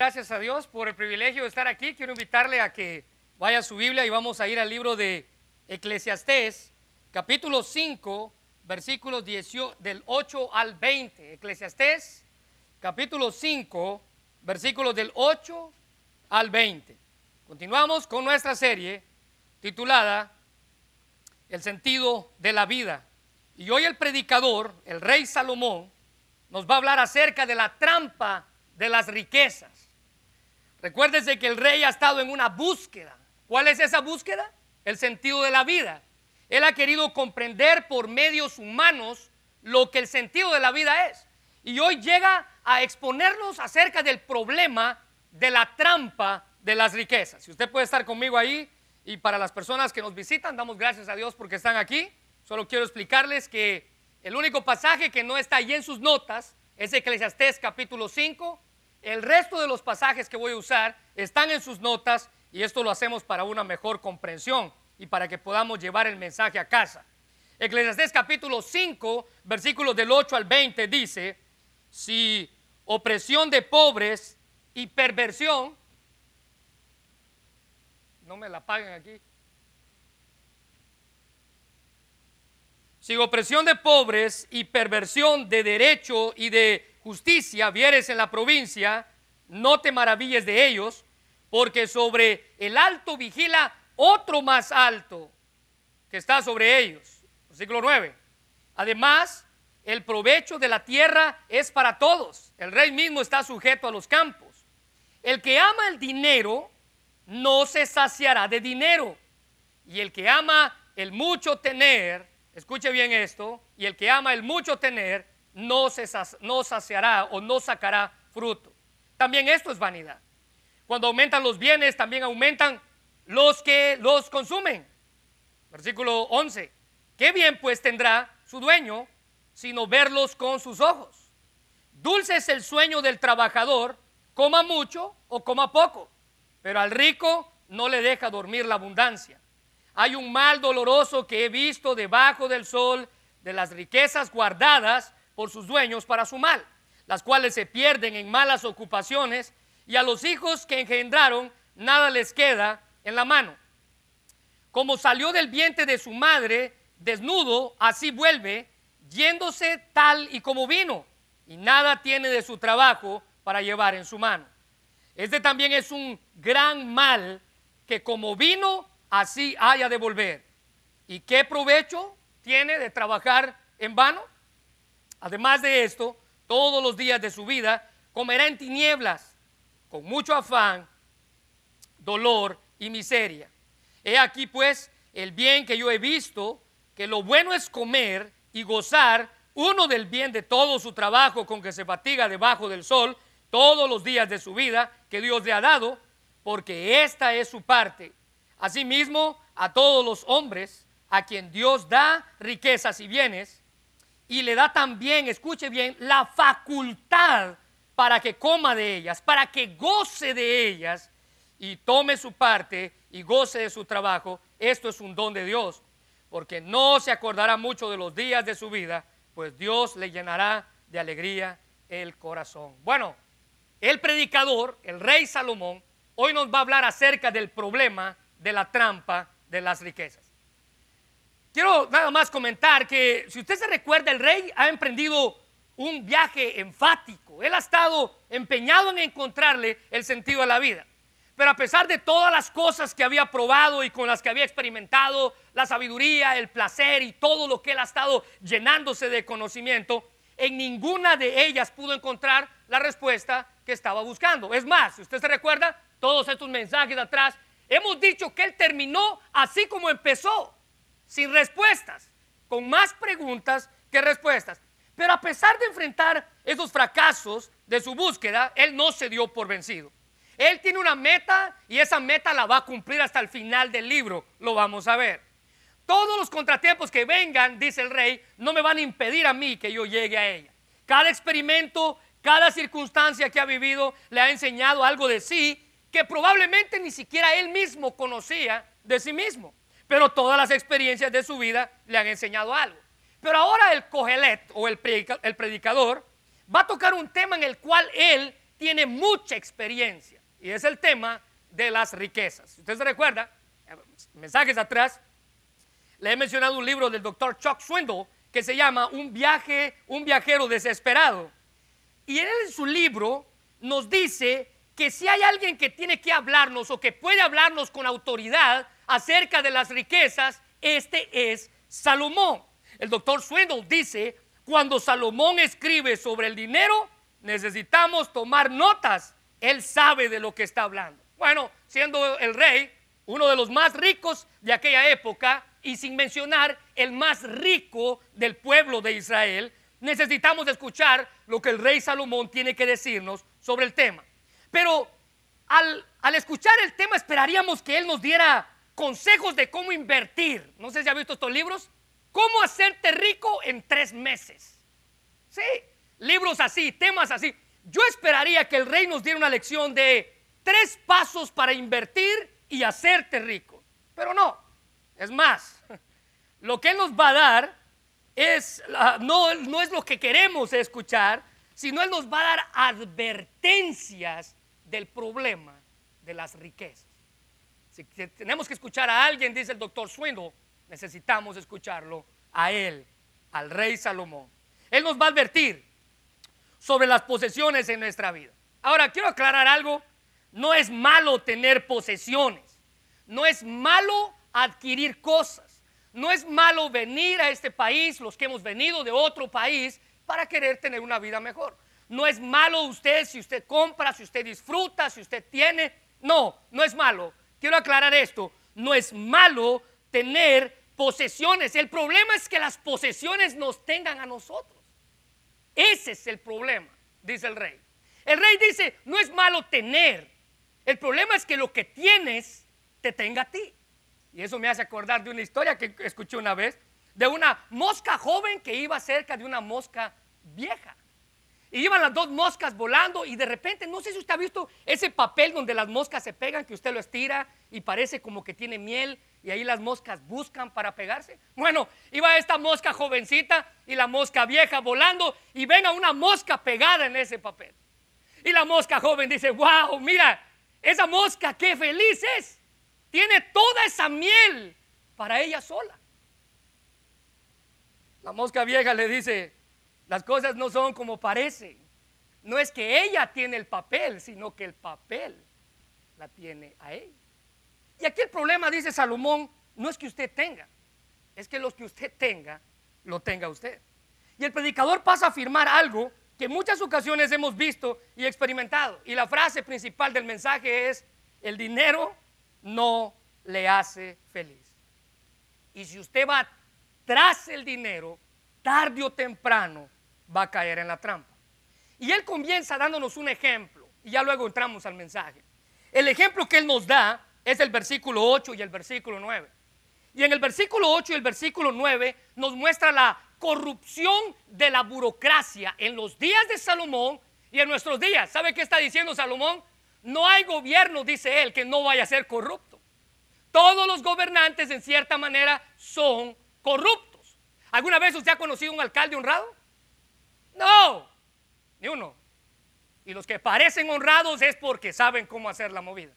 Gracias a Dios por el privilegio de estar aquí. Quiero invitarle a que vaya a su Biblia y vamos a ir al libro de Eclesiastés, capítulo 5, versículos 18, del 8 al 20. Eclesiastés, capítulo 5, versículos del 8 al 20. Continuamos con nuestra serie titulada El sentido de la vida. Y hoy el predicador, el rey Salomón, nos va a hablar acerca de la trampa de las riquezas. Recuérdese que el rey ha estado en una búsqueda. ¿Cuál es esa búsqueda? El sentido de la vida. Él ha querido comprender por medios humanos lo que el sentido de la vida es. Y hoy llega a exponernos acerca del problema de la trampa de las riquezas. Si usted puede estar conmigo ahí y para las personas que nos visitan, damos gracias a Dios porque están aquí. Solo quiero explicarles que el único pasaje que no está ahí en sus notas es Eclesiastés capítulo 5 el resto de los pasajes que voy a usar están en sus notas y esto lo hacemos para una mejor comprensión y para que podamos llevar el mensaje a casa. Eclesiastés capítulo 5, versículos del 8 al 20 dice, si opresión de pobres y perversión, no me la paguen aquí, si opresión de pobres y perversión de derecho y de justicia vieres en la provincia, no te maravilles de ellos, porque sobre el alto vigila otro más alto que está sobre ellos. Versículo 9. Además, el provecho de la tierra es para todos. El rey mismo está sujeto a los campos. El que ama el dinero no se saciará de dinero. Y el que ama el mucho tener, escuche bien esto, y el que ama el mucho tener, no, se, no saciará o no sacará fruto. También esto es vanidad. Cuando aumentan los bienes, también aumentan los que los consumen. Versículo 11. ¿Qué bien pues tendrá su dueño sino verlos con sus ojos? Dulce es el sueño del trabajador, coma mucho o coma poco, pero al rico no le deja dormir la abundancia. Hay un mal doloroso que he visto debajo del sol de las riquezas guardadas por sus dueños para su mal, las cuales se pierden en malas ocupaciones y a los hijos que engendraron nada les queda en la mano. Como salió del vientre de su madre desnudo, así vuelve, yéndose tal y como vino, y nada tiene de su trabajo para llevar en su mano. Este también es un gran mal que como vino, así haya de volver. ¿Y qué provecho tiene de trabajar en vano? Además de esto, todos los días de su vida comerá en tinieblas, con mucho afán, dolor y miseria. He aquí pues el bien que yo he visto, que lo bueno es comer y gozar uno del bien de todo su trabajo con que se fatiga debajo del sol todos los días de su vida que Dios le ha dado, porque esta es su parte. Asimismo, a todos los hombres a quien Dios da riquezas y bienes, y le da también, escuche bien, la facultad para que coma de ellas, para que goce de ellas y tome su parte y goce de su trabajo. Esto es un don de Dios, porque no se acordará mucho de los días de su vida, pues Dios le llenará de alegría el corazón. Bueno, el predicador, el rey Salomón, hoy nos va a hablar acerca del problema de la trampa de las riquezas. Quiero nada más comentar que si usted se recuerda, el rey ha emprendido un viaje enfático. Él ha estado empeñado en encontrarle el sentido a la vida. Pero a pesar de todas las cosas que había probado y con las que había experimentado, la sabiduría, el placer y todo lo que él ha estado llenándose de conocimiento, en ninguna de ellas pudo encontrar la respuesta que estaba buscando. Es más, si usted se recuerda, todos estos mensajes atrás, hemos dicho que él terminó así como empezó sin respuestas, con más preguntas que respuestas. Pero a pesar de enfrentar esos fracasos de su búsqueda, él no se dio por vencido. Él tiene una meta y esa meta la va a cumplir hasta el final del libro. Lo vamos a ver. Todos los contratiempos que vengan, dice el rey, no me van a impedir a mí que yo llegue a ella. Cada experimento, cada circunstancia que ha vivido le ha enseñado algo de sí que probablemente ni siquiera él mismo conocía de sí mismo pero todas las experiencias de su vida le han enseñado algo. Pero ahora el cogelet o el predicador va a tocar un tema en el cual él tiene mucha experiencia y es el tema de las riquezas. Usted se recuerda, mensajes atrás, le he mencionado un libro del doctor Chuck Swindoll que se llama Un viaje, un viajero desesperado. Y él en su libro nos dice que si hay alguien que tiene que hablarnos o que puede hablarnos con autoridad acerca de las riquezas, este es Salomón. El doctor Swindoll dice, cuando Salomón escribe sobre el dinero, necesitamos tomar notas. Él sabe de lo que está hablando. Bueno, siendo el rey, uno de los más ricos de aquella época, y sin mencionar el más rico del pueblo de Israel, necesitamos escuchar lo que el rey Salomón tiene que decirnos sobre el tema. Pero al, al escuchar el tema esperaríamos que él nos diera consejos de cómo invertir. No sé si ha visto estos libros. ¿Cómo hacerte rico en tres meses? Sí, libros así, temas así. Yo esperaría que el rey nos diera una lección de tres pasos para invertir y hacerte rico. Pero no, es más, lo que él nos va a dar es, no, no es lo que queremos escuchar, sino él nos va a dar advertencias del problema de las riquezas. Si tenemos que escuchar a alguien, dice el doctor Swindle, necesitamos escucharlo a él, al rey Salomón. Él nos va a advertir sobre las posesiones en nuestra vida. Ahora, quiero aclarar algo. No es malo tener posesiones. No es malo adquirir cosas. No es malo venir a este país, los que hemos venido de otro país, para querer tener una vida mejor. No es malo usted si usted compra, si usted disfruta, si usted tiene. No, no es malo. Quiero aclarar esto. No es malo tener posesiones. El problema es que las posesiones nos tengan a nosotros. Ese es el problema, dice el rey. El rey dice, no es malo tener. El problema es que lo que tienes te tenga a ti. Y eso me hace acordar de una historia que escuché una vez, de una mosca joven que iba cerca de una mosca vieja. Y iban las dos moscas volando y de repente, no sé si usted ha visto ese papel donde las moscas se pegan, que usted lo estira y parece como que tiene miel y ahí las moscas buscan para pegarse. Bueno, iba esta mosca jovencita y la mosca vieja volando y ven a una mosca pegada en ese papel. Y la mosca joven dice, wow, mira, esa mosca qué feliz es. Tiene toda esa miel para ella sola. La mosca vieja le dice, las cosas no son como parecen. No es que ella tiene el papel, sino que el papel la tiene a ella. Y aquí el problema, dice Salomón, no es que usted tenga, es que lo que usted tenga, lo tenga usted. Y el predicador pasa a afirmar algo que en muchas ocasiones hemos visto y experimentado. Y la frase principal del mensaje es, el dinero no le hace feliz. Y si usted va tras el dinero, tarde o temprano, va a caer en la trampa. Y él comienza dándonos un ejemplo, y ya luego entramos al mensaje. El ejemplo que él nos da es el versículo 8 y el versículo 9. Y en el versículo 8 y el versículo 9 nos muestra la corrupción de la burocracia en los días de Salomón y en nuestros días. ¿Sabe qué está diciendo Salomón? No hay gobierno, dice él, que no vaya a ser corrupto. Todos los gobernantes en cierta manera son corruptos. ¿Alguna vez usted ha conocido un alcalde honrado? No, ni uno. Y los que parecen honrados es porque saben cómo hacer la movida.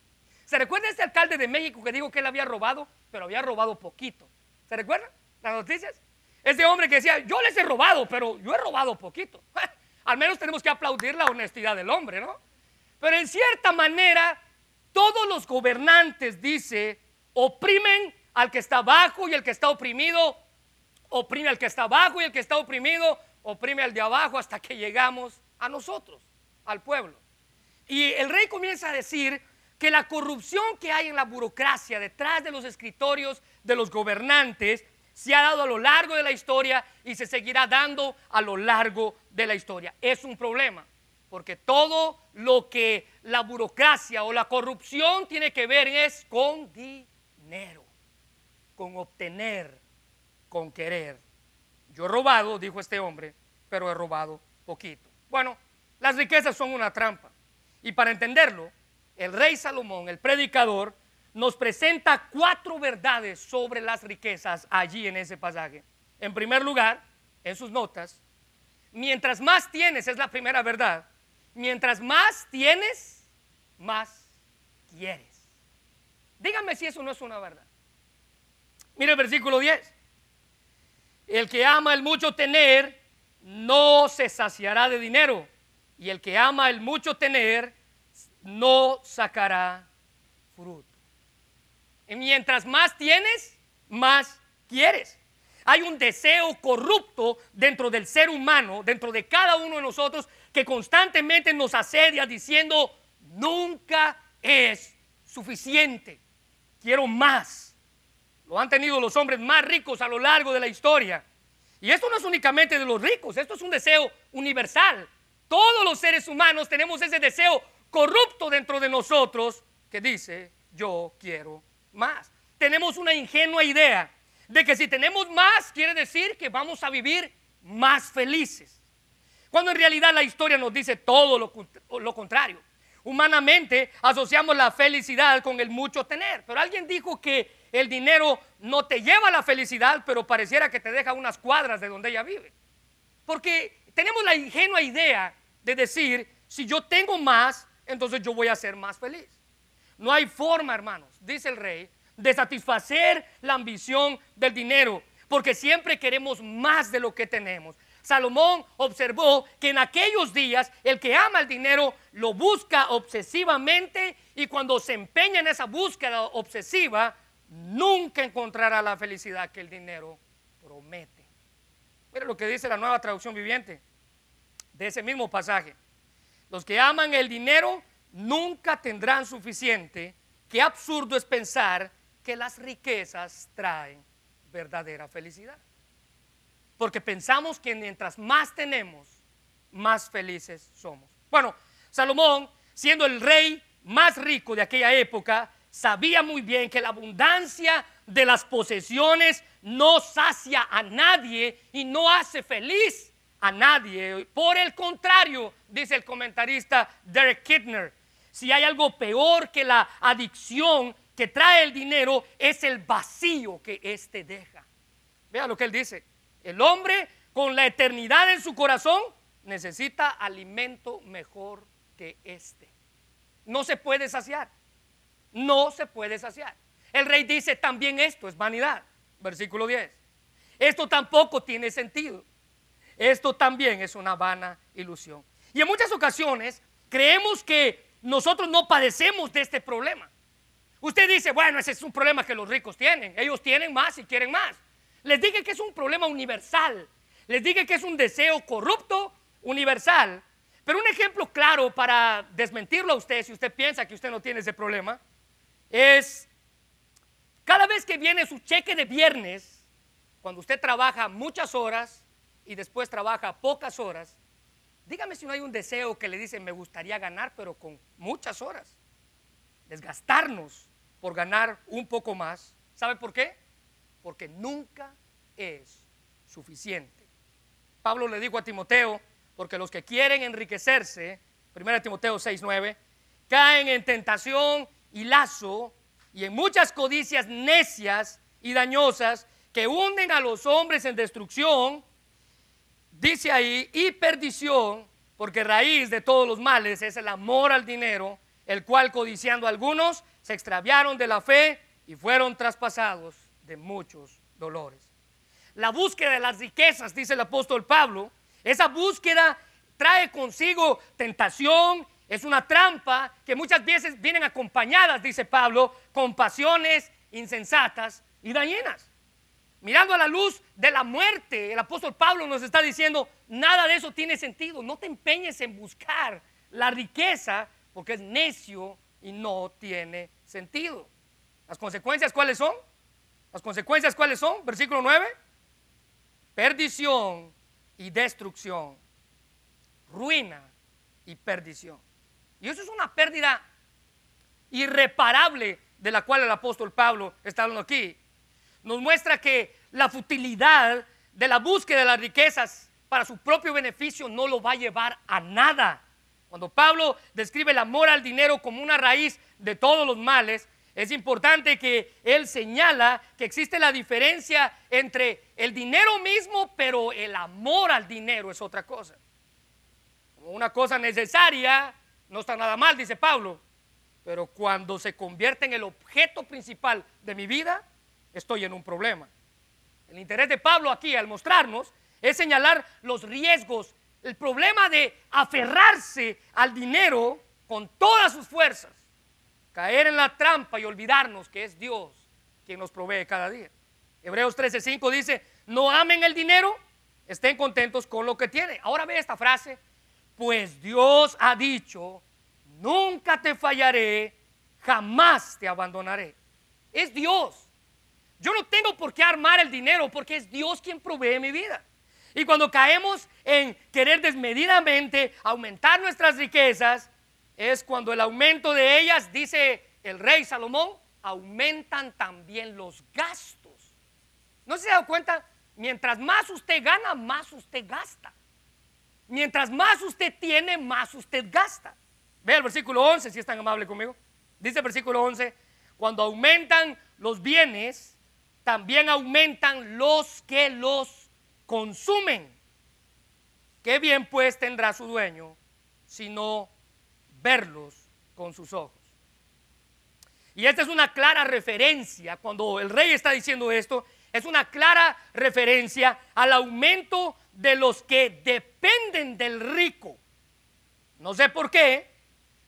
¿Se recuerda este alcalde de México que dijo que él había robado, pero había robado poquito? ¿Se recuerda las noticias? Ese hombre que decía, yo les he robado, pero yo he robado poquito. Al menos tenemos que aplaudir la honestidad del hombre, ¿no? Pero en cierta manera, todos los gobernantes, dice, oprimen al que está abajo y el que está oprimido, oprime al que está abajo y el que está oprimido, oprime al de abajo hasta que llegamos a nosotros, al pueblo. Y el rey comienza a decir que la corrupción que hay en la burocracia detrás de los escritorios de los gobernantes se ha dado a lo largo de la historia y se seguirá dando a lo largo de la historia. Es un problema, porque todo lo que la burocracia o la corrupción tiene que ver es con dinero, con obtener, con querer. Yo he robado, dijo este hombre, pero he robado poquito. Bueno, las riquezas son una trampa. Y para entenderlo, el rey Salomón, el predicador, nos presenta cuatro verdades sobre las riquezas allí en ese pasaje. En primer lugar, en sus notas, mientras más tienes es la primera verdad. mientras más tienes, más quieres. Dígame si eso no es una verdad. Mire el versículo 10. El que ama el mucho tener no se saciará de dinero. Y el que ama el mucho tener no sacará fruto. Y mientras más tienes, más quieres. Hay un deseo corrupto dentro del ser humano, dentro de cada uno de nosotros, que constantemente nos asedia diciendo, nunca es suficiente, quiero más. Lo han tenido los hombres más ricos a lo largo de la historia. Y esto no es únicamente de los ricos, esto es un deseo universal. Todos los seres humanos tenemos ese deseo corrupto dentro de nosotros que dice, yo quiero más. Tenemos una ingenua idea de que si tenemos más quiere decir que vamos a vivir más felices. Cuando en realidad la historia nos dice todo lo, lo contrario. Humanamente asociamos la felicidad con el mucho tener, pero alguien dijo que el dinero no te lleva a la felicidad, pero pareciera que te deja unas cuadras de donde ella vive. Porque tenemos la ingenua idea de decir, si yo tengo más, entonces yo voy a ser más feliz. No hay forma, hermanos, dice el rey, de satisfacer la ambición del dinero, porque siempre queremos más de lo que tenemos. Salomón observó que en aquellos días el que ama el dinero lo busca obsesivamente y cuando se empeña en esa búsqueda obsesiva, nunca encontrará la felicidad que el dinero promete. Mira lo que dice la nueva traducción viviente de ese mismo pasaje. Los que aman el dinero nunca tendrán suficiente. Qué absurdo es pensar que las riquezas traen verdadera felicidad. Porque pensamos que mientras más tenemos, más felices somos. Bueno, Salomón, siendo el rey más rico de aquella época, sabía muy bien que la abundancia de las posesiones no sacia a nadie y no hace feliz a nadie. Por el contrario, dice el comentarista Derek Kidner, si hay algo peor que la adicción que trae el dinero, es el vacío que éste deja. Vea lo que él dice. El hombre con la eternidad en su corazón necesita alimento mejor que este. No se puede saciar no se puede saciar. El rey dice también esto es vanidad. Versículo 10. Esto tampoco tiene sentido. Esto también es una vana ilusión. Y en muchas ocasiones creemos que nosotros no padecemos de este problema. Usted dice, bueno, ese es un problema que los ricos tienen. Ellos tienen más y quieren más. Les dije que es un problema universal. Les dije que es un deseo corrupto universal. Pero un ejemplo claro para desmentirlo a usted, si usted piensa que usted no tiene ese problema, es cada vez que viene su cheque de viernes, cuando usted trabaja muchas horas y después trabaja pocas horas, dígame si no hay un deseo que le dice, me gustaría ganar, pero con muchas horas. Desgastarnos por ganar un poco más. ¿Sabe por qué? Porque nunca es suficiente. Pablo le dijo a Timoteo, porque los que quieren enriquecerse, 1 Timoteo 6:9, caen en tentación y lazo y en muchas codicias necias y dañosas que hunden a los hombres en destrucción, dice ahí, y perdición, porque raíz de todos los males es el amor al dinero, el cual codiciando algunos se extraviaron de la fe y fueron traspasados de muchos dolores. La búsqueda de las riquezas, dice el apóstol Pablo, esa búsqueda trae consigo tentación es una trampa que muchas veces vienen acompañadas, dice Pablo, con pasiones insensatas y dañinas. Mirando a la luz de la muerte, el apóstol Pablo nos está diciendo, nada de eso tiene sentido. No te empeñes en buscar la riqueza porque es necio y no tiene sentido. ¿Las consecuencias cuáles son? ¿Las consecuencias cuáles son? Versículo 9. Perdición y destrucción. Ruina y perdición. Y eso es una pérdida irreparable de la cual el apóstol Pablo está hablando aquí. Nos muestra que la futilidad de la búsqueda de las riquezas para su propio beneficio no lo va a llevar a nada. Cuando Pablo describe el amor al dinero como una raíz de todos los males, es importante que él señala que existe la diferencia entre el dinero mismo, pero el amor al dinero es otra cosa. como una cosa necesaria, no está nada mal, dice Pablo. Pero cuando se convierte en el objeto principal de mi vida, estoy en un problema. El interés de Pablo aquí al mostrarnos es señalar los riesgos, el problema de aferrarse al dinero con todas sus fuerzas, caer en la trampa y olvidarnos que es Dios quien nos provee cada día. Hebreos 13:5 dice, no amen el dinero, estén contentos con lo que tienen. Ahora ve esta frase, pues Dios ha dicho, nunca te fallaré, jamás te abandonaré. Es Dios. Yo no tengo por qué armar el dinero porque es Dios quien provee mi vida. Y cuando caemos en querer desmedidamente aumentar nuestras riquezas, es cuando el aumento de ellas, dice el rey Salomón, aumentan también los gastos. ¿No se ha dado cuenta? Mientras más usted gana, más usted gasta. Mientras más usted tiene, más usted gasta. Ve el versículo 11, si es tan amable conmigo. Dice el versículo 11, cuando aumentan los bienes, también aumentan los que los consumen. Qué bien pues tendrá su dueño si no verlos con sus ojos. Y esta es una clara referencia, cuando el rey está diciendo esto, es una clara referencia al aumento de los que dependen del rico. No sé por qué,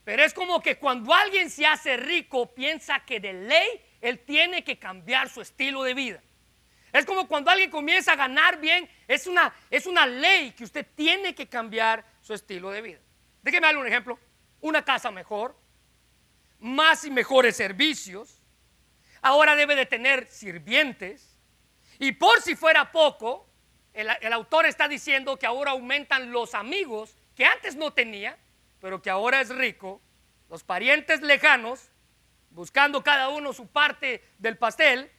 pero es como que cuando alguien se hace rico piensa que de ley él tiene que cambiar su estilo de vida. Es como cuando alguien comienza a ganar bien, es una, es una ley que usted tiene que cambiar su estilo de vida. Déjeme darle un ejemplo. Una casa mejor, más y mejores servicios. Ahora debe de tener sirvientes. Y por si fuera poco, el, autor está diciendo que ahora aumentan los amigos que antes no tenía, pero que ahora es rico, los parientes lejanos buscando cada uno su parte del pastel.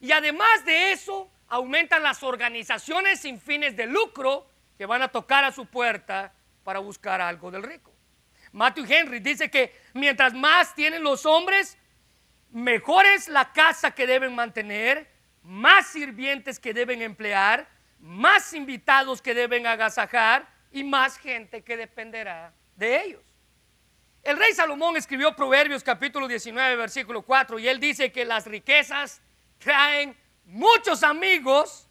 Y además de eso, aumentan las organizaciones sin fines de lucro que van a tocar a su puerta para buscar algo del rico. Matthew Henry dice que mientras más tienen los hombres, mejor es la casa que deben mantener, más sirvientes que deben emplear, más invitados que deben agasajar y más gente que dependerá de ellos. El rey Salomón escribió Proverbios capítulo 19, versículo 4, y él dice que las riquezas traen muchos amigos,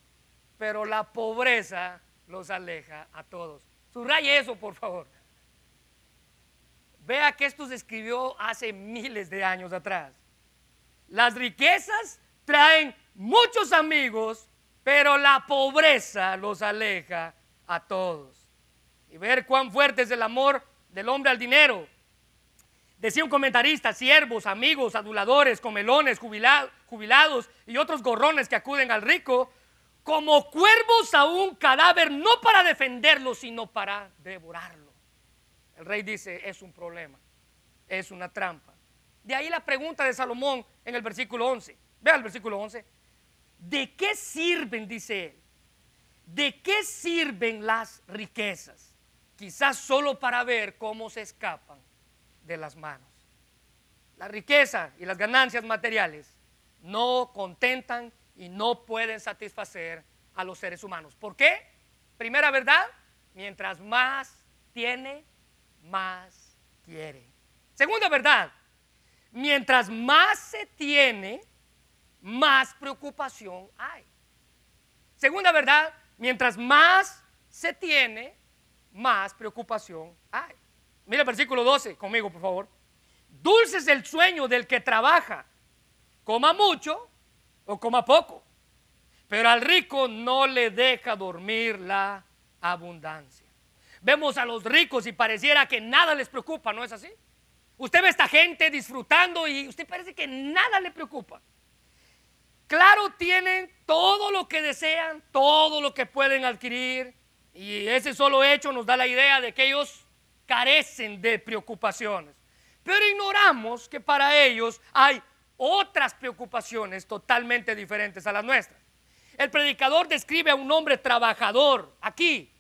pero la pobreza los aleja a todos. Subraye eso, por favor. Vea que esto se escribió hace miles de años atrás. Las riquezas traen muchos amigos, pero la pobreza los aleja a todos. Y ver cuán fuerte es el amor del hombre al dinero Decía un comentarista, siervos, amigos, aduladores, comelones, jubilados y otros gorrones que acuden al rico, como cuervos a un cadáver, no para defenderlo, sino para devorarlo. El rey dice, es un problema, es una trampa. De ahí la pregunta de Salomón en el versículo 11. Vea el versículo 11. ¿De qué sirven, dice él? ¿De qué sirven las riquezas? Quizás solo para ver cómo se escapan de las manos. La riqueza y las ganancias materiales no contentan y no pueden satisfacer a los seres humanos. ¿Por qué? Primera verdad, mientras más tiene, más quiere. Segunda verdad, mientras más se tiene, más preocupación hay. Segunda verdad, mientras más se tiene, más preocupación hay. Mira el versículo 12 conmigo, por favor. Dulce es el sueño del que trabaja, coma mucho o coma poco, pero al rico no le deja dormir la abundancia. Vemos a los ricos y pareciera que nada les preocupa, ¿no es así? Usted ve a esta gente disfrutando y usted parece que nada le preocupa. Claro, tienen todo lo que desean, todo lo que pueden adquirir, y ese solo hecho nos da la idea de que ellos carecen de preocupaciones. Pero ignoramos que para ellos hay otras preocupaciones totalmente diferentes a las nuestras. El predicador describe a un hombre trabajador aquí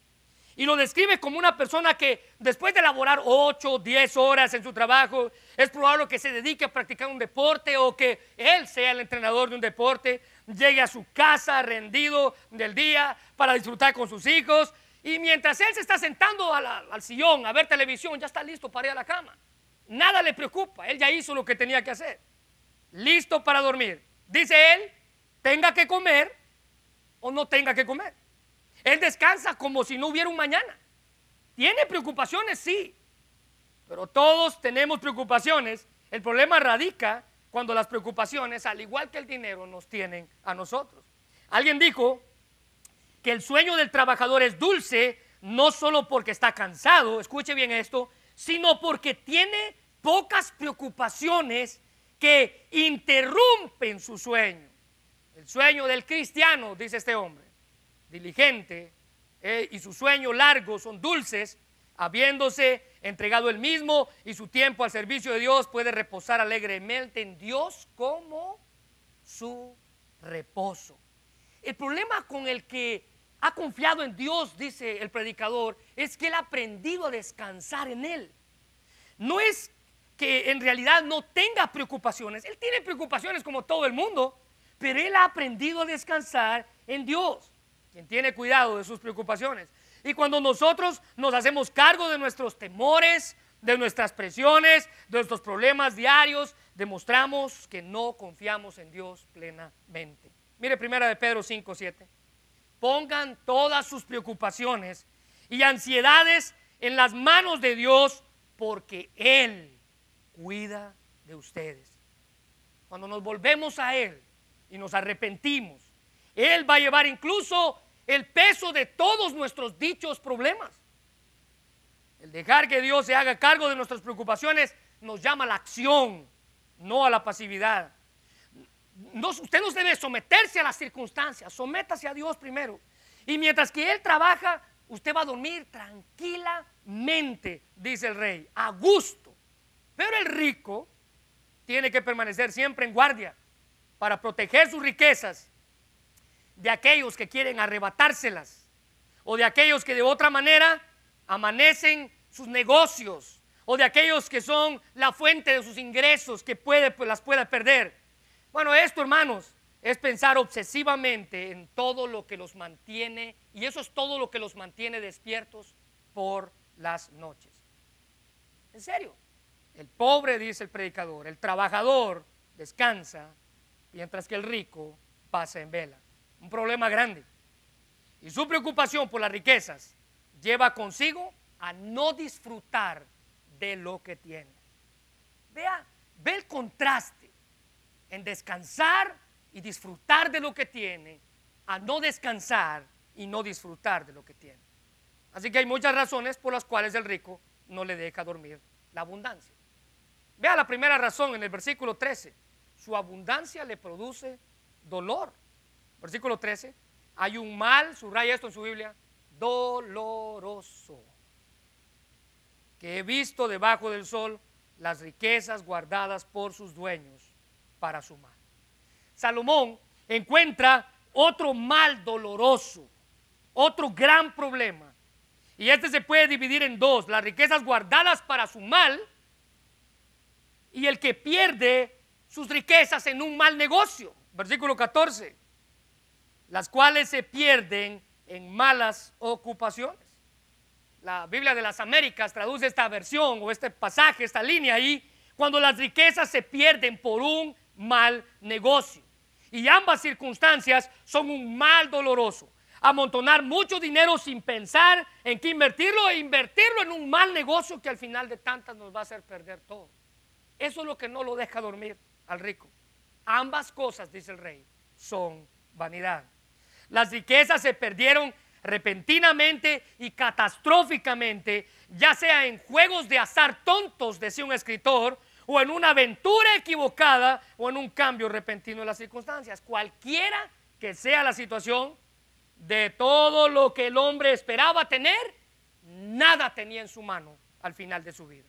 y lo describe como una persona que después de laborar 8, 10 horas en su trabajo, es probable que se dedique a practicar un deporte o que él sea el entrenador de un deporte, llegue a su casa rendido del día para disfrutar con sus hijos Y mientras él se está sentando al sillón a ver televisión, ya está listo para ir a la cama. Nada le preocupa, él ya hizo lo que tenía que hacer. Listo para dormir. Dice él, tenga que comer o no tenga que comer. Él descansa como si no hubiera un mañana. ¿Tiene preocupaciones? Sí. Pero todos tenemos preocupaciones. El problema radica cuando las preocupaciones, al igual que el dinero, nos tienen a nosotros. Alguien dijo que el sueño del trabajador es dulce no solo porque está cansado, escuche bien esto, sino porque tiene pocas preocupaciones que interrumpen su sueño. El sueño del cristiano, dice este hombre, diligente, eh, y su sueño largo son dulces, habiéndose entregado el mismo y su tiempo al servicio de Dios, puede reposar alegremente en Dios como su reposo. El problema con el que ha confiado en Dios, dice el predicador, es que él ha aprendido a descansar en Él. No es que en realidad no tenga preocupaciones, él tiene preocupaciones como todo el mundo, pero él ha aprendido a descansar en Dios, quien tiene cuidado de sus preocupaciones. Y cuando nosotros nos hacemos cargo de nuestros temores, de nuestras presiones, de nuestros problemas diarios, demostramos que no confiamos en Dios plenamente. Mire primera de Pedro 5, 7. Pongan todas sus preocupaciones y ansiedades en las manos de Dios porque Él cuida de ustedes. Cuando nos volvemos a Él y nos arrepentimos, Él va a llevar incluso el peso de todos nuestros dichos problemas. El dejar que Dios se haga cargo de nuestras preocupaciones nos llama a la acción, no a la pasividad. Usted no debe someterse a las circunstancias, sométase a Dios primero. Y mientras que Él trabaja, usted va a dormir tranquilamente, dice el rey, a gusto. Pero el rico tiene que permanecer siempre en guardia para proteger sus riquezas de aquellos que quieren arrebatárselas o de aquellos que de otra manera amanecen sus negocios o de aquellos que son la fuente de sus ingresos que puede, pues, las pueda perder. Bueno, esto, hermanos, es pensar obsesivamente en todo lo que los mantiene, y eso es todo lo que los mantiene despiertos por las noches. En serio, el pobre, dice el predicador, el trabajador descansa, mientras que el rico pasa en vela. Un problema grande. Y su preocupación por las riquezas lleva consigo a no disfrutar de lo que tiene. Vea, ve el contraste en descansar y disfrutar de lo que tiene, a no descansar y no disfrutar de lo que tiene. Así que hay muchas razones por las cuales el rico no le deja dormir la abundancia. Vea la primera razón en el versículo 13. Su abundancia le produce dolor. Versículo 13. Hay un mal, subraya esto en su Biblia, doloroso, que he visto debajo del sol las riquezas guardadas por sus dueños para su mal. Salomón encuentra otro mal doloroso, otro gran problema. Y este se puede dividir en dos, las riquezas guardadas para su mal y el que pierde sus riquezas en un mal negocio. Versículo 14, las cuales se pierden en malas ocupaciones. La Biblia de las Américas traduce esta versión o este pasaje, esta línea ahí, cuando las riquezas se pierden por un mal negocio. Y ambas circunstancias son un mal doloroso. Amontonar mucho dinero sin pensar en qué invertirlo e invertirlo en un mal negocio que al final de tantas nos va a hacer perder todo. Eso es lo que no lo deja dormir al rico. Ambas cosas, dice el rey, son vanidad. Las riquezas se perdieron repentinamente y catastróficamente, ya sea en juegos de azar tontos, decía un escritor, o en una aventura equivocada o en un cambio repentino de las circunstancias. Cualquiera que sea la situación, de todo lo que el hombre esperaba tener, nada tenía en su mano al final de su vida.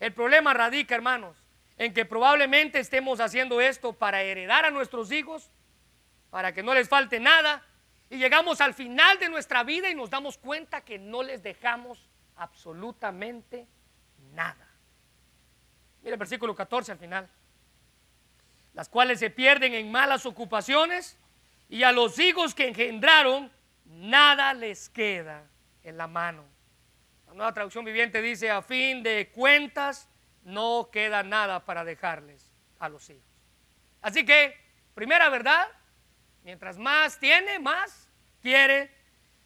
El problema radica, hermanos, en que probablemente estemos haciendo esto para heredar a nuestros hijos, para que no les falte nada, y llegamos al final de nuestra vida y nos damos cuenta que no les dejamos absolutamente nada. Mira el versículo 14 al final. Las cuales se pierden en malas ocupaciones y a los hijos que engendraron nada les queda en la mano. La nueva traducción viviente dice, a fin de cuentas, no queda nada para dejarles a los hijos. Así que, primera verdad, mientras más tiene, más quiere.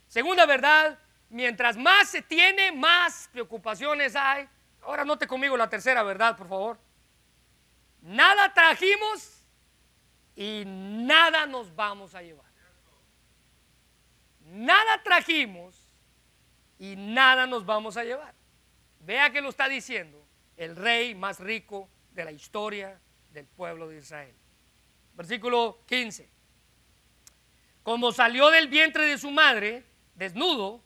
Segunda verdad, mientras más se tiene, más preocupaciones hay. Ahora note conmigo la tercera verdad, por favor. Nada trajimos y nada nos vamos a llevar. Nada trajimos y nada nos vamos a llevar. Vea que lo está diciendo el rey más rico de la historia del pueblo de Israel. Versículo 15. Como salió del vientre de su madre, desnudo,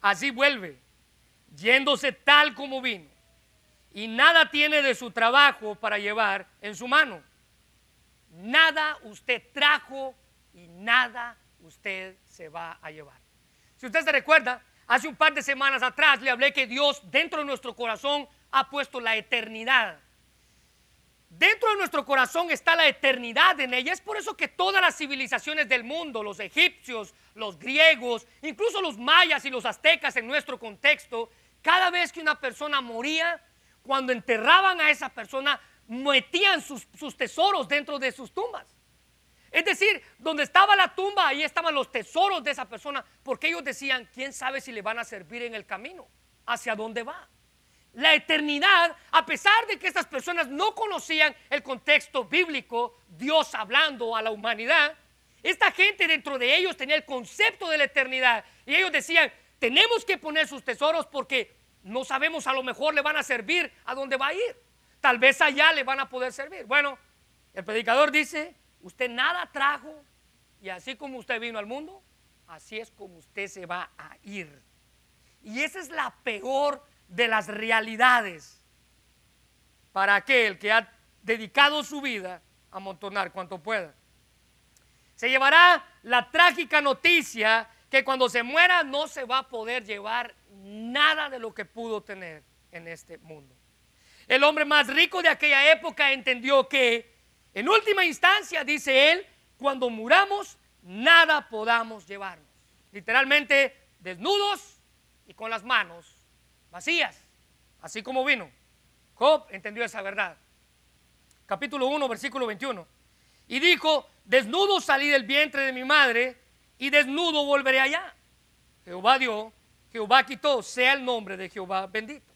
así vuelve, yéndose tal como vino. Y nada tiene de su trabajo para llevar en su mano. Nada usted trajo y nada usted se va a llevar. Si usted se recuerda, hace un par de semanas atrás le hablé que Dios dentro de nuestro corazón ha puesto la eternidad. Dentro de nuestro corazón está la eternidad en ella. Es por eso que todas las civilizaciones del mundo, los egipcios, los griegos, incluso los mayas y los aztecas en nuestro contexto, cada vez que una persona moría, cuando enterraban a esa persona, metían sus, sus tesoros dentro de sus tumbas. Es decir, donde estaba la tumba, ahí estaban los tesoros de esa persona, porque ellos decían, ¿quién sabe si le van a servir en el camino? ¿Hacia dónde va? La eternidad, a pesar de que estas personas no conocían el contexto bíblico, Dios hablando a la humanidad, esta gente dentro de ellos tenía el concepto de la eternidad y ellos decían, tenemos que poner sus tesoros porque no sabemos, a lo mejor le van a servir a donde va a ir. Tal vez allá le van a poder servir. Bueno, el predicador dice, usted nada trajo y así como usted vino al mundo, así es como usted se va a ir. Y esa es la peor de las realidades para aquel que ha dedicado su vida a amontonar cuanto pueda. Se llevará la trágica noticia que cuando se muera no se va a poder llevar nada de lo que pudo tener en este mundo. El hombre más rico de aquella época entendió que, en última instancia, dice él, cuando muramos, nada podamos llevarnos. Literalmente, desnudos y con las manos vacías, así como vino. Job entendió esa verdad. Capítulo 1, versículo 21. Y dijo, desnudo salí del vientre de mi madre y desnudo volveré allá. Jehová dio, Jehová quitó, sea el nombre de Jehová bendito.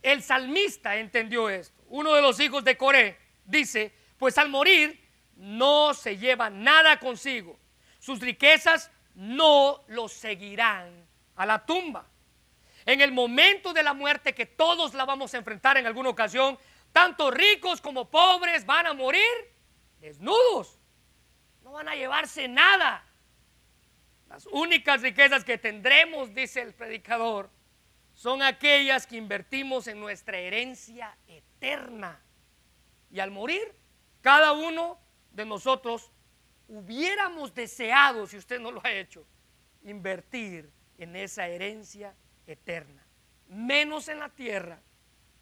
El salmista entendió esto. Uno de los hijos de Coré dice, pues al morir no se lleva nada consigo. Sus riquezas no lo seguirán a la tumba en el momento de la muerte que todos la vamos a enfrentar en alguna ocasión, tanto ricos como pobres van a morir desnudos. No van a llevarse nada. Las únicas riquezas que tendremos, dice el predicador, son aquellas que invertimos en nuestra herencia eterna. Y al morir, cada uno de nosotros hubiéramos deseado, si usted no lo ha hecho, invertir en esa herencia eterna. Menos en la tierra,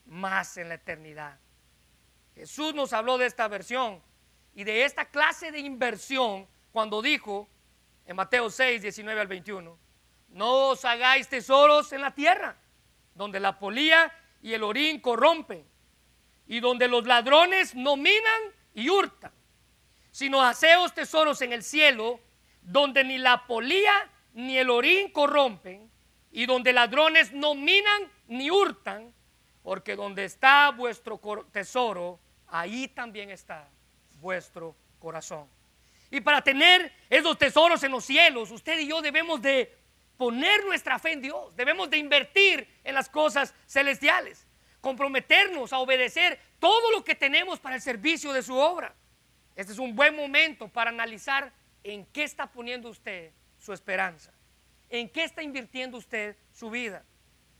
más en la eternidad. Jesús nos habló de esta versión y de esta clase de inversión cuando dijo en Mateo 6, 19 al 21, no os hagáis tesoros en la tierra, donde la polía y el orín corrompen, y donde los ladrones no minan y hurtan, sino haceos tesoros en el cielo, donde ni la polía ni el orín corrompen, y donde ladrones no minan ni hurtan, porque donde está vuestro tesoro, ahí también está vuestro corazón. Y para tener esos tesoros en los cielos, usted y yo debemos de poner nuestra fe en Dios, debemos de invertir en las cosas celestiales, comprometernos a obedecer todo lo que tenemos para el servicio de su obra. Este es un buen momento para analizar en qué está poniendo usted su esperanza en qué está invirtiendo usted su vida.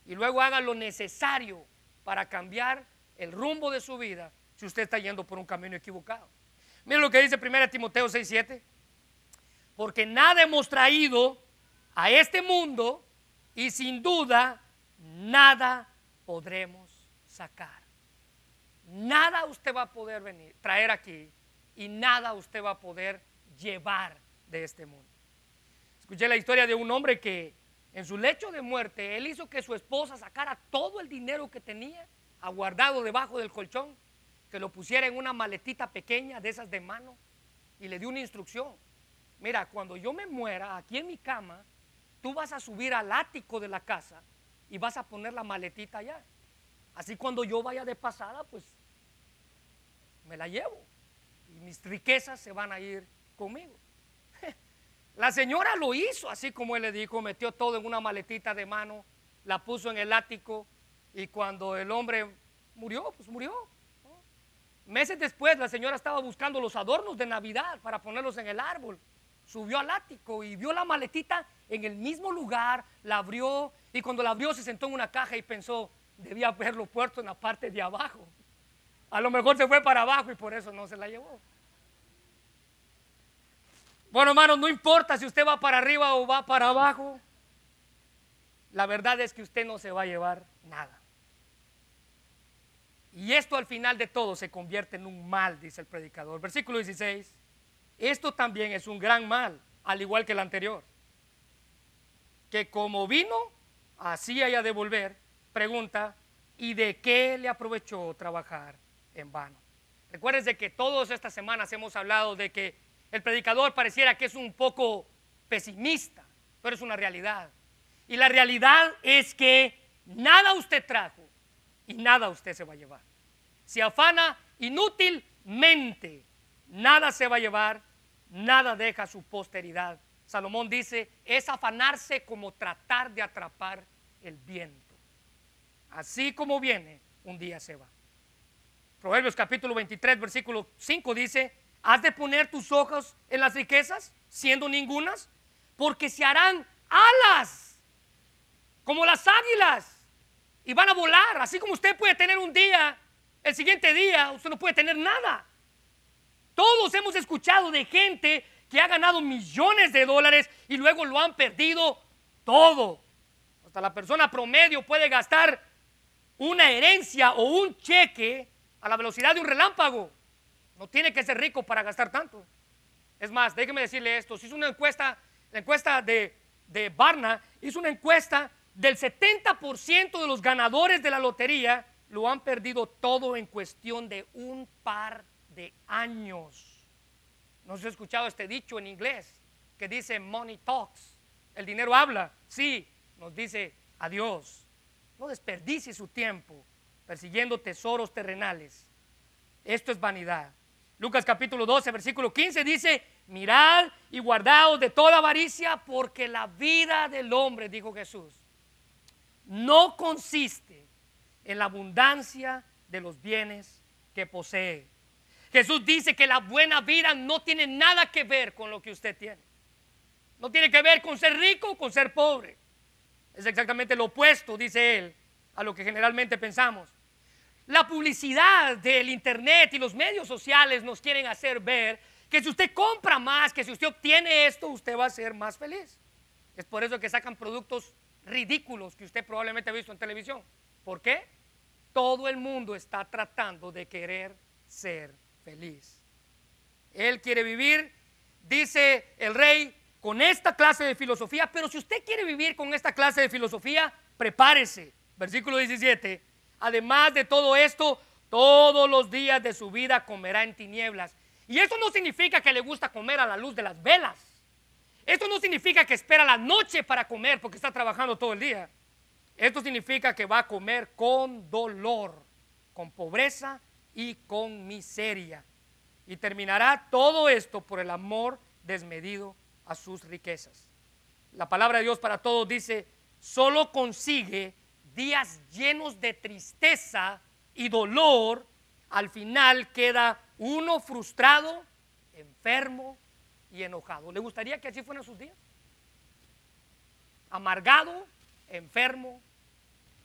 Y luego haga lo necesario para cambiar el rumbo de su vida si usted está yendo por un camino equivocado. Mire lo que dice 1 Timoteo 6:7. Porque nada hemos traído a este mundo y sin duda nada podremos sacar. Nada usted va a poder venir, traer aquí y nada usted va a poder llevar de este mundo. Escuché la historia de un hombre que En su lecho de muerte, él hizo que su esposa sacara todo el dinero que tenía aguardado debajo del colchón, que lo pusiera en una maletita pequeña de esas de mano y le dio una instrucción. Mira, cuando yo me muera aquí en mi cama, tú vas a subir al ático de la casa y vas a poner la maletita allá. Así cuando yo vaya de pasada, pues me la llevo y mis riquezas se van a ir conmigo. La señora lo hizo así como él le dijo, metió todo en una maletita de mano, la puso en el ático y cuando el hombre murió, pues murió. Meses después la señora estaba buscando los adornos de Navidad para ponerlos en el árbol. Subió al ático y vio la maletita en el mismo lugar, la abrió y cuando la abrió se sentó en una caja y pensó, debía haberlo puesto en la parte de abajo. A lo mejor se fue para abajo y por eso no se la llevó. Bueno, hermanos, no importa si usted va para arriba o va para abajo. La verdad es que usted no se va a llevar nada. Y esto al final de todo se convierte en un mal, dice el predicador. Versículo 16. Esto también es un gran mal, al igual que el anterior. Que como vino, así haya de volver. Pregunta, ¿y de qué le aprovechó trabajar en vano? Recuerden que todas estas semanas hemos hablado de que el predicador pareciera que es un poco pesimista, pero es una realidad. Y la realidad es que nada usted trajo y nada usted se va a llevar. Si afana inútilmente, nada se va a llevar, nada deja su posteridad. Salomón dice, es afanarse como tratar de atrapar el viento. Así como viene, un día se va. Proverbios capítulo 23, versículo 5 dice, ¿Has de poner tus ojos en las riquezas, siendo ningunas? Porque se harán alas, como las águilas, y van a volar. Así como usted puede tener un día, el siguiente día usted no puede tener nada. Todos hemos escuchado de gente que ha ganado millones de dólares y luego lo han perdido todo. Hasta la persona promedio puede gastar una herencia o un cheque a la velocidad de un relámpago. No tiene que ser rico para gastar tanto. Es más, déjeme decirle esto, si hizo una encuesta, la encuesta de, de Barna hizo una encuesta del 70% de los ganadores de la lotería lo han perdido todo en cuestión de un par de años. No se ha escuchado este dicho en inglés que dice money talks. El dinero habla. Sí, nos dice adiós. No desperdicie su tiempo persiguiendo tesoros terrenales. Esto es vanidad. Lucas capítulo 12, versículo 15 dice, mirad y guardaos de toda avaricia porque la vida del hombre, dijo Jesús, no consiste en la abundancia de los bienes que posee. Jesús dice que la buena vida no tiene nada que ver con lo que usted tiene. No tiene que ver con ser rico o con ser pobre. Es exactamente lo opuesto, dice él, a lo que generalmente pensamos. La publicidad del Internet y los medios sociales nos quieren hacer ver que si usted compra más, que si usted obtiene esto, usted va a ser más feliz. Es por eso que sacan productos ridículos que usted probablemente ha visto en televisión. ¿Por qué? Todo el mundo está tratando de querer ser feliz. Él quiere vivir, dice el rey, con esta clase de filosofía, pero si usted quiere vivir con esta clase de filosofía, prepárese. Versículo 17 Además de todo esto, todos los días de su vida comerá en tinieblas. Y eso no significa que le gusta comer a la luz de las velas. Esto no significa que espera la noche para comer porque está trabajando todo el día. Esto significa que va a comer con dolor, con pobreza y con miseria. Y terminará todo esto por el amor desmedido a sus riquezas. La palabra de Dios para todos dice, solo consigue días llenos de tristeza y dolor, al final queda uno frustrado, enfermo y enojado. ¿Le gustaría que así fueran sus días? Amargado, enfermo,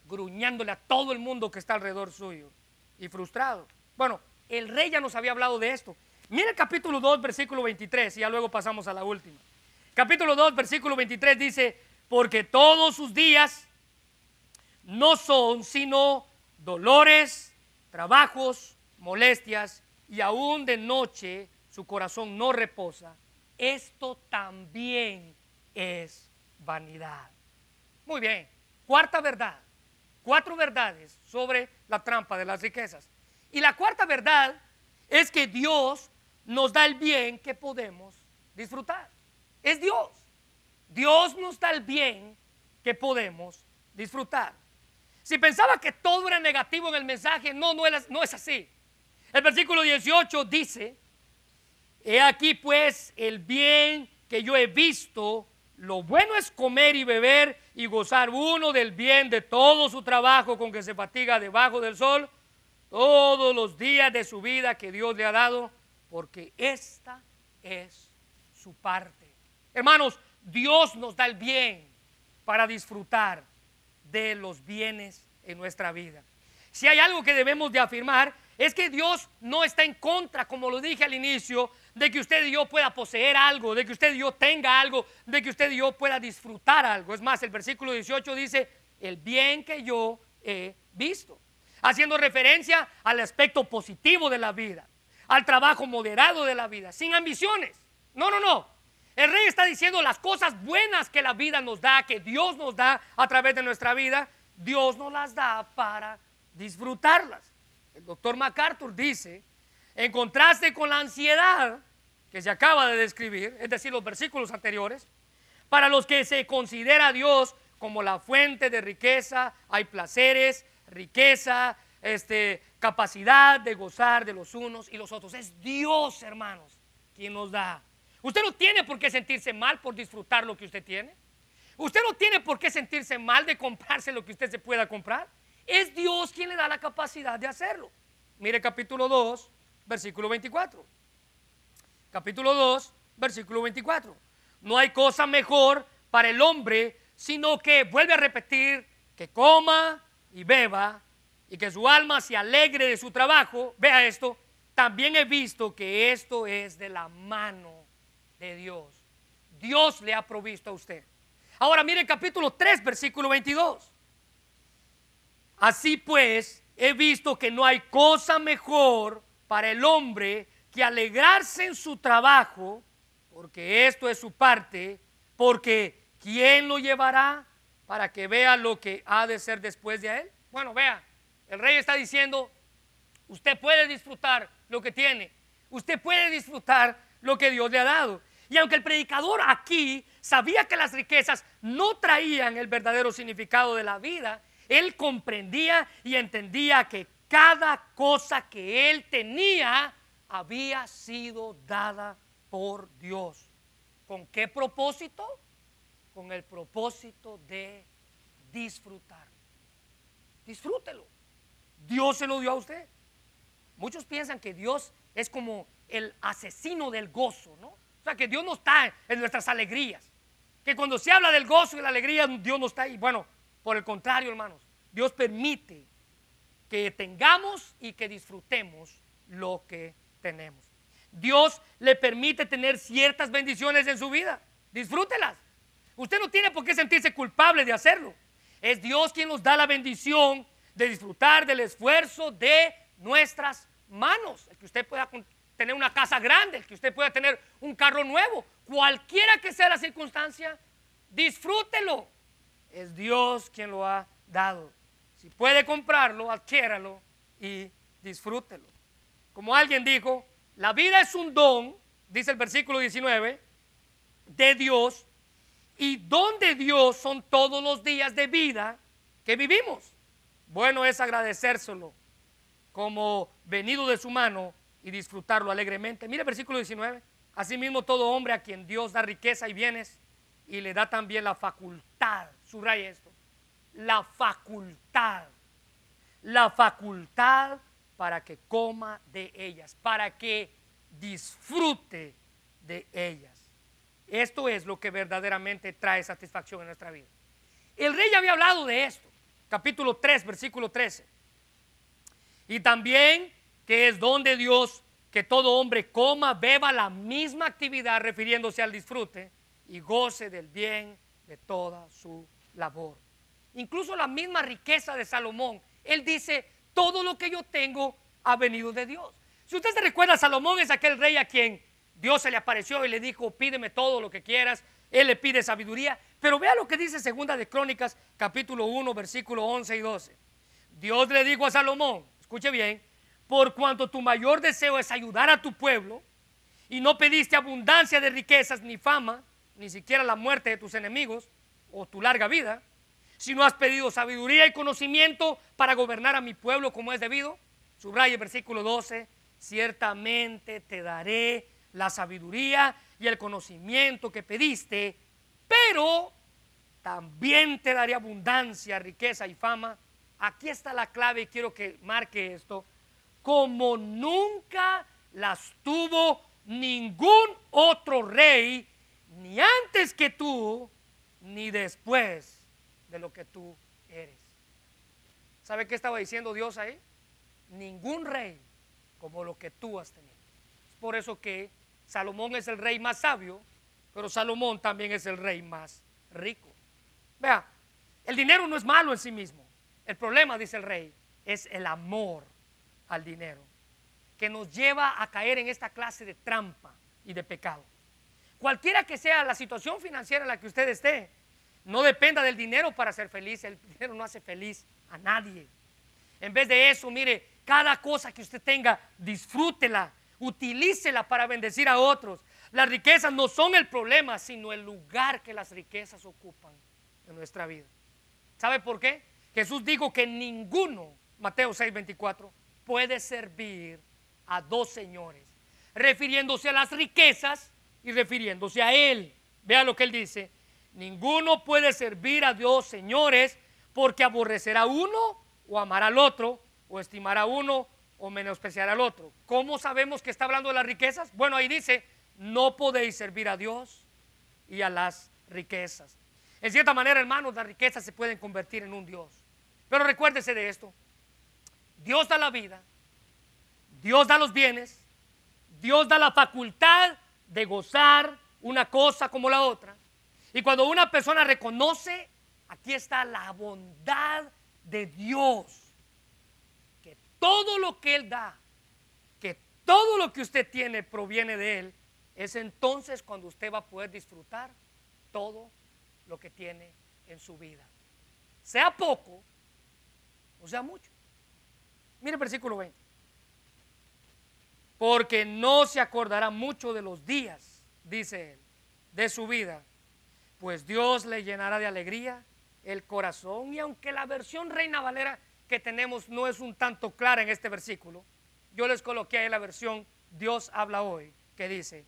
gruñándole a todo el mundo que está alrededor suyo y frustrado. Bueno, el rey ya nos había hablado de esto. Mira el capítulo 2, versículo 23, y ya luego pasamos a la última. Capítulo 2, versículo 23 dice, porque todos sus días no son sino dolores, trabajos, molestias y aún de noche su corazón no reposa. Esto también es vanidad. Muy bien. Cuarta verdad. Cuatro verdades sobre la trampa de las riquezas. Y la cuarta verdad es que Dios nos da el bien que podemos disfrutar. Es Dios. Dios nos da el bien que podemos disfrutar. Si pensaba que todo era negativo en el mensaje, no, no es, así. El versículo 18 dice, he aquí pues el bien que yo he visto, lo bueno es comer y beber y gozar uno del bien de todo su trabajo con que se fatiga debajo del sol todos los días de su vida que Dios le ha dado, porque esta es su parte. Hermanos, Dios nos da el bien para disfrutar de los bienes en nuestra vida. Si hay algo que debemos de afirmar es que Dios no está en contra, como lo dije al inicio, de que usted y yo pueda poseer algo, de que usted y yo tenga algo, de que usted y yo pueda disfrutar algo. Es más, el versículo 18 dice, el bien que yo he visto, haciendo referencia al aspecto positivo de la vida, al trabajo moderado de la vida, sin ambiciones. No, no, no. El rey está diciendo las cosas buenas que la vida nos da, que Dios nos da a través de nuestra vida, Dios nos las da para disfrutarlas. El doctor MacArthur dice, en contraste con la ansiedad que se acaba de describir, es decir, los versículos anteriores, para los que se considera a Dios como la fuente de riqueza, hay placeres, riqueza, este, capacidad de gozar de los unos y los otros. Es Dios, hermanos, quien nos da Usted no tiene por qué sentirse mal por disfrutar lo que usted tiene. Usted no tiene por qué sentirse mal de comprarse lo que usted se pueda comprar. Es Dios quien le da la capacidad de hacerlo. Mire capítulo 2, versículo 24. Capítulo 2, versículo 24. No hay cosa mejor para el hombre, sino que vuelve a repetir que coma y beba y que su alma se alegre de su trabajo. Vea esto. También he visto que esto es de la mano de Dios. Dios le ha provisto a usted. Ahora mire el capítulo 3, versículo 22. Así pues, he visto que no hay cosa mejor para el hombre que alegrarse en su trabajo, porque esto es su parte, porque ¿quién lo llevará para que vea lo que ha de ser después de él? Bueno, vea, el rey está diciendo, usted puede disfrutar lo que tiene, usted puede disfrutar lo que Dios le ha dado. Y aunque el predicador aquí sabía que las riquezas no traían el verdadero significado de la vida, él comprendía y entendía que cada cosa que él tenía había sido dada por Dios. ¿Con qué propósito? Con el propósito de disfrutar. Disfrútelo. Dios se lo dio a usted. Muchos piensan que Dios es como el asesino del gozo, ¿no? Sea, que Dios no está en nuestras alegrías. Que cuando se habla del gozo y la alegría, Dios no está ahí. Bueno, por el contrario, hermanos, Dios permite que tengamos y que disfrutemos lo que tenemos. Dios le permite tener ciertas bendiciones en su vida. Disfrútelas. Usted no tiene por qué sentirse culpable de hacerlo. Es Dios quien nos da la bendición de disfrutar del esfuerzo de nuestras manos. El que usted pueda tener una casa grande, que usted pueda tener un carro nuevo, cualquiera que sea la circunstancia, disfrútelo. Es Dios quien lo ha dado. Si puede comprarlo, adquiéralo y disfrútelo. Como alguien dijo, la vida es un don, dice el versículo 19, de Dios, y don de Dios son todos los días de vida que vivimos. Bueno es agradecérselo como venido de su mano y disfrutarlo alegremente. Mire versículo 19. Asimismo, todo hombre a quien Dios da riqueza y bienes y le da también la facultad, subraya esto, la facultad, la facultad para que coma de ellas, para que disfrute de ellas. Esto es lo que verdaderamente trae satisfacción en nuestra vida. El rey ya había hablado de esto, capítulo 3, versículo 13. Y también que es don de Dios que todo hombre coma, beba la misma actividad refiriéndose al disfrute y goce del bien de toda su labor. Incluso la misma riqueza de Salomón, él dice, todo lo que yo tengo ha venido de Dios. Si usted se recuerda, Salomón es aquel rey a quien Dios se le apareció y le dijo, pídeme todo lo que quieras. Él le pide sabiduría, Pero vea lo que dice Segunda de Crónicas, capítulo 1, versículo 11 y 12. Dios le dijo a Salomón, escuche bien, por cuanto tu mayor deseo es ayudar a tu pueblo y no pediste abundancia de riquezas ni fama, ni siquiera la muerte de tus enemigos o tu larga vida, si no has pedido sabiduría y conocimiento para gobernar a mi pueblo como es debido, subraya el versículo 12, ciertamente te daré la sabiduría y el conocimiento que pediste, pero también te daré abundancia, riqueza y fama. Aquí está la clave y quiero que marque esto. Como nunca las tuvo ningún otro rey, ni antes que tú, ni después de lo que tú eres. ¿Sabe qué estaba diciendo Dios ahí? Ningún rey como lo que tú has tenido. por eso que Salomón es el rey más sabio, pero Salomón también es el rey más rico. Vea, el dinero no es malo en sí mismo. El problema, dice el rey, es el amor al dinero, que nos lleva a caer en esta clase de trampa y de pecado. Cualquiera que sea la situación financiera en la que usted esté, no dependa del dinero para ser feliz. El dinero no hace feliz a nadie. En vez de eso, mire, cada cosa que usted tenga, disfrútela, utilícela para bendecir a otros. Las riquezas no son el problema, sino el lugar que las riquezas ocupan en nuestra vida. ¿Sabe por qué? Jesús dijo que ninguno, Mateo 6:24, puede servir a dos señores, refiriéndose a las riquezas y refiriéndose a Él. Vea lo que Él dice. Ninguno puede servir a dos señores porque aborrecerá uno o amará al otro o estimará uno o menospreciar al otro. ¿Cómo sabemos que está hablando de las riquezas? Bueno, ahí dice, no podéis servir a Dios y a las riquezas. En cierta manera, hermanos, las riquezas se pueden convertir en un Dios. Pero recuérdese de esto. Dios da la vida, Dios da los bienes, Dios da la facultad de gozar una cosa como la otra. Y cuando una persona reconoce, aquí está la bondad de Dios todo lo que Él da, que todo lo que usted tiene proviene de Él, es entonces cuando usted va a poder disfrutar todo lo que tiene en su vida. Sea poco o sea mucho. Mire el versículo 20. Porque no se acordará mucho de los días, dice él, de su vida, pues Dios le llenará de alegría el corazón. Y aunque la versión Reina Valera que tenemos no es un tanto clara en este versículo. Yo les coloqué ahí la versión Dios habla hoy, que dice,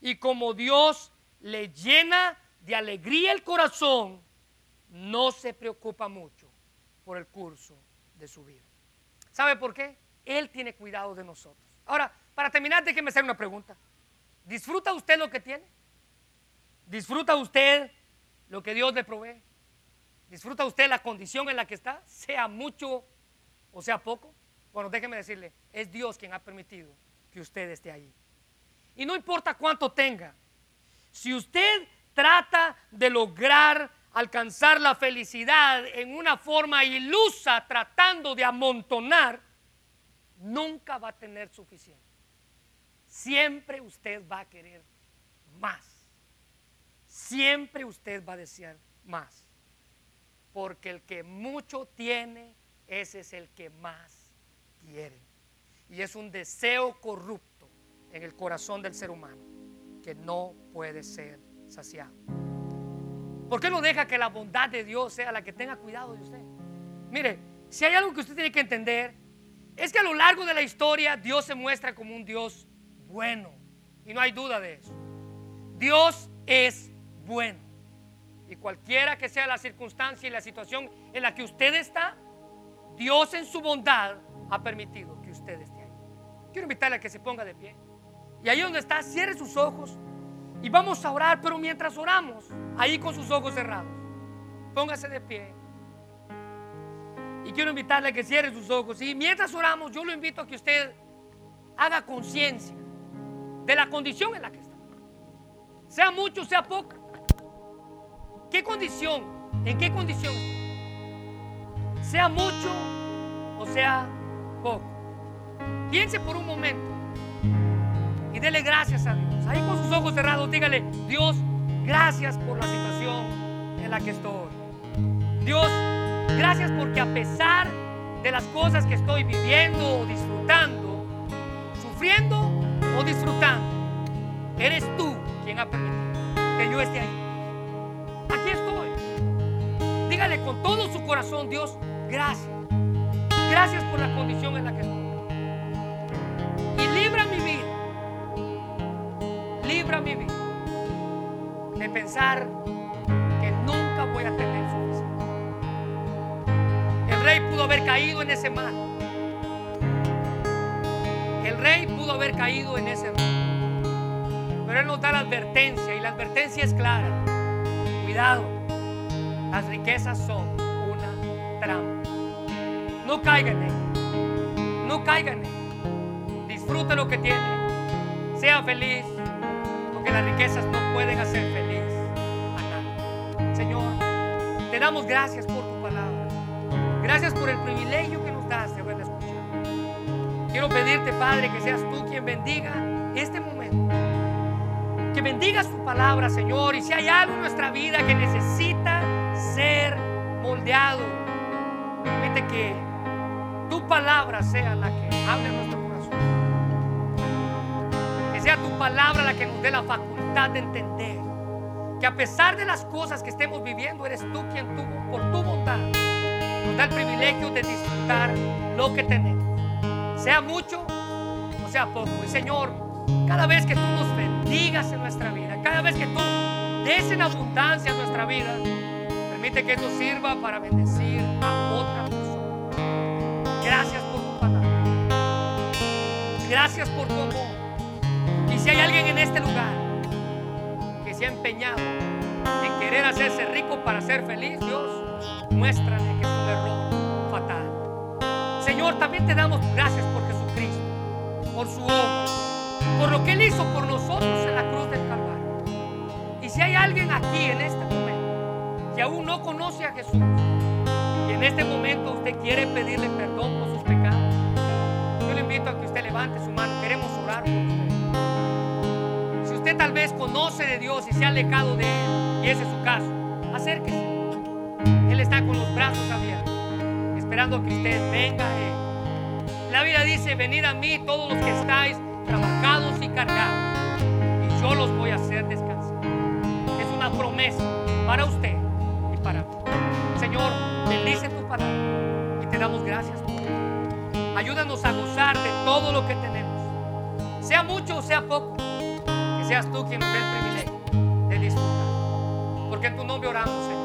y como Dios le llena de alegría el corazón, no se preocupa mucho por el curso de su vida. ¿Sabe por qué? Él tiene cuidado de nosotros. Ahora, para terminar, déjeme hacer una pregunta. ¿Disfruta usted lo que tiene? ¿Disfruta usted lo que Dios le provee? ¿Disfruta usted la condición en la que está? Sea mucho o sea poco. Bueno, déjeme decirle, es Dios quien ha permitido que usted esté ahí. Y no importa cuánto tenga, si usted trata de lograr alcanzar la felicidad en una forma ilusa, tratando de amontonar, nunca va a tener suficiente. Siempre usted va a querer más. Siempre usted va a desear más porque el que mucho tiene, ese es el que más quiere. Y es un deseo corrupto en el corazón del ser humano que no puede ser saciado. ¿Por qué no deja que la bondad de Dios sea la que tenga cuidado de usted? Mire, si hay algo que usted tiene que entender, es que a lo largo de la historia Dios se muestra como un Dios bueno. Y no hay duda de eso. Dios es bueno. Y cualquiera que sea la circunstancia y la situación en la que usted está, Dios en su bondad ha permitido que usted esté ahí. Quiero invitarle a que se ponga de pie. Y ahí donde está, cierre sus ojos y vamos a orar, pero mientras oramos, ahí con sus ojos cerrados, póngase de pie. Y quiero invitarle a que cierre sus ojos. Y mientras oramos, yo lo invito a que usted haga conciencia de la condición en la que está. Sea mucho, sea poco. ¿Qué condición? ¿En qué condición? Sea mucho o sea poco. Piense por un momento y dele gracias a Dios. Ahí con sus ojos cerrados, dígale, Dios, gracias por la situación en la que estoy. Dios, gracias porque a pesar de las cosas que estoy viviendo o disfrutando, sufriendo o disfrutando, eres tú quien ha permitido que yo esté ahí. Aquí estoy. Dígale con todo su corazón, Dios, gracias. Gracias por la condición en la que estoy. Libra mi de pensar que nunca voy a tener suficiente. El rey pudo haber caído en ese mal. El rey pudo haber caído en ese mal. Pero él nos da la advertencia y la advertencia es clara. Cuidado, las riquezas son una trampa. No caigan en ella. No caigan en ella. Disfrute lo que tiene. Sea feliz. Las riquezas no pueden hacer feliz a nadie. Señor, te damos gracias por tu palabra. Gracias por el privilegio que nos das de haberla escuchado. Quiero pedirte, Padre, que seas tú quien bendiga este momento. Que bendigas tu palabra, Señor. Y si hay algo en nuestra vida que necesita ser moldeado, permite que tu palabra sea la que hable nuestro sea tu palabra la que nos dé la facultad de entender que a pesar de las cosas que estemos viviendo, eres tú quien tuvo, por tu bondad, nos da el privilegio de disfrutar lo que tenemos. Sea mucho o sea poco. Y Señor, cada vez que tú nos bendigas en nuestra vida, cada vez que tú des en abundancia en nuestra vida, permite que eso sirva para bendecir a otra persona. Gracias por tu palabra. Gracias por tu amor. Y si hay alguien en este lugar que se ha empeñado en querer hacerse rico para ser feliz, Dios, muéstrale que es un error fatal. Señor, también te damos gracias por Jesucristo, por su obra, por lo que Él hizo por nosotros en la cruz del Calvario. Y si hay alguien aquí en este momento que aún no conoce a Jesús y en este momento usted quiere pedirle perdón por sus pecados, yo le invito a que usted levante su mano. Queremos orar por usted. Usted tal vez conoce de Dios y se ha alejado de Él, y ese es su caso, acérquese. Él está con los brazos abiertos, esperando que usted venga a Él. La Biblia dice, venid a mí todos los que estáis trabajados y cargados, y yo los voy a hacer descansar. Es una promesa para usted y para mí. Señor, bendice tu palabra y te damos gracias por. Ayúdanos a gozar de todo lo que tenemos, sea mucho o sea poco, que seas tú quien nos dé el privilegio de disfrutar. Porque en tu nombre oramos.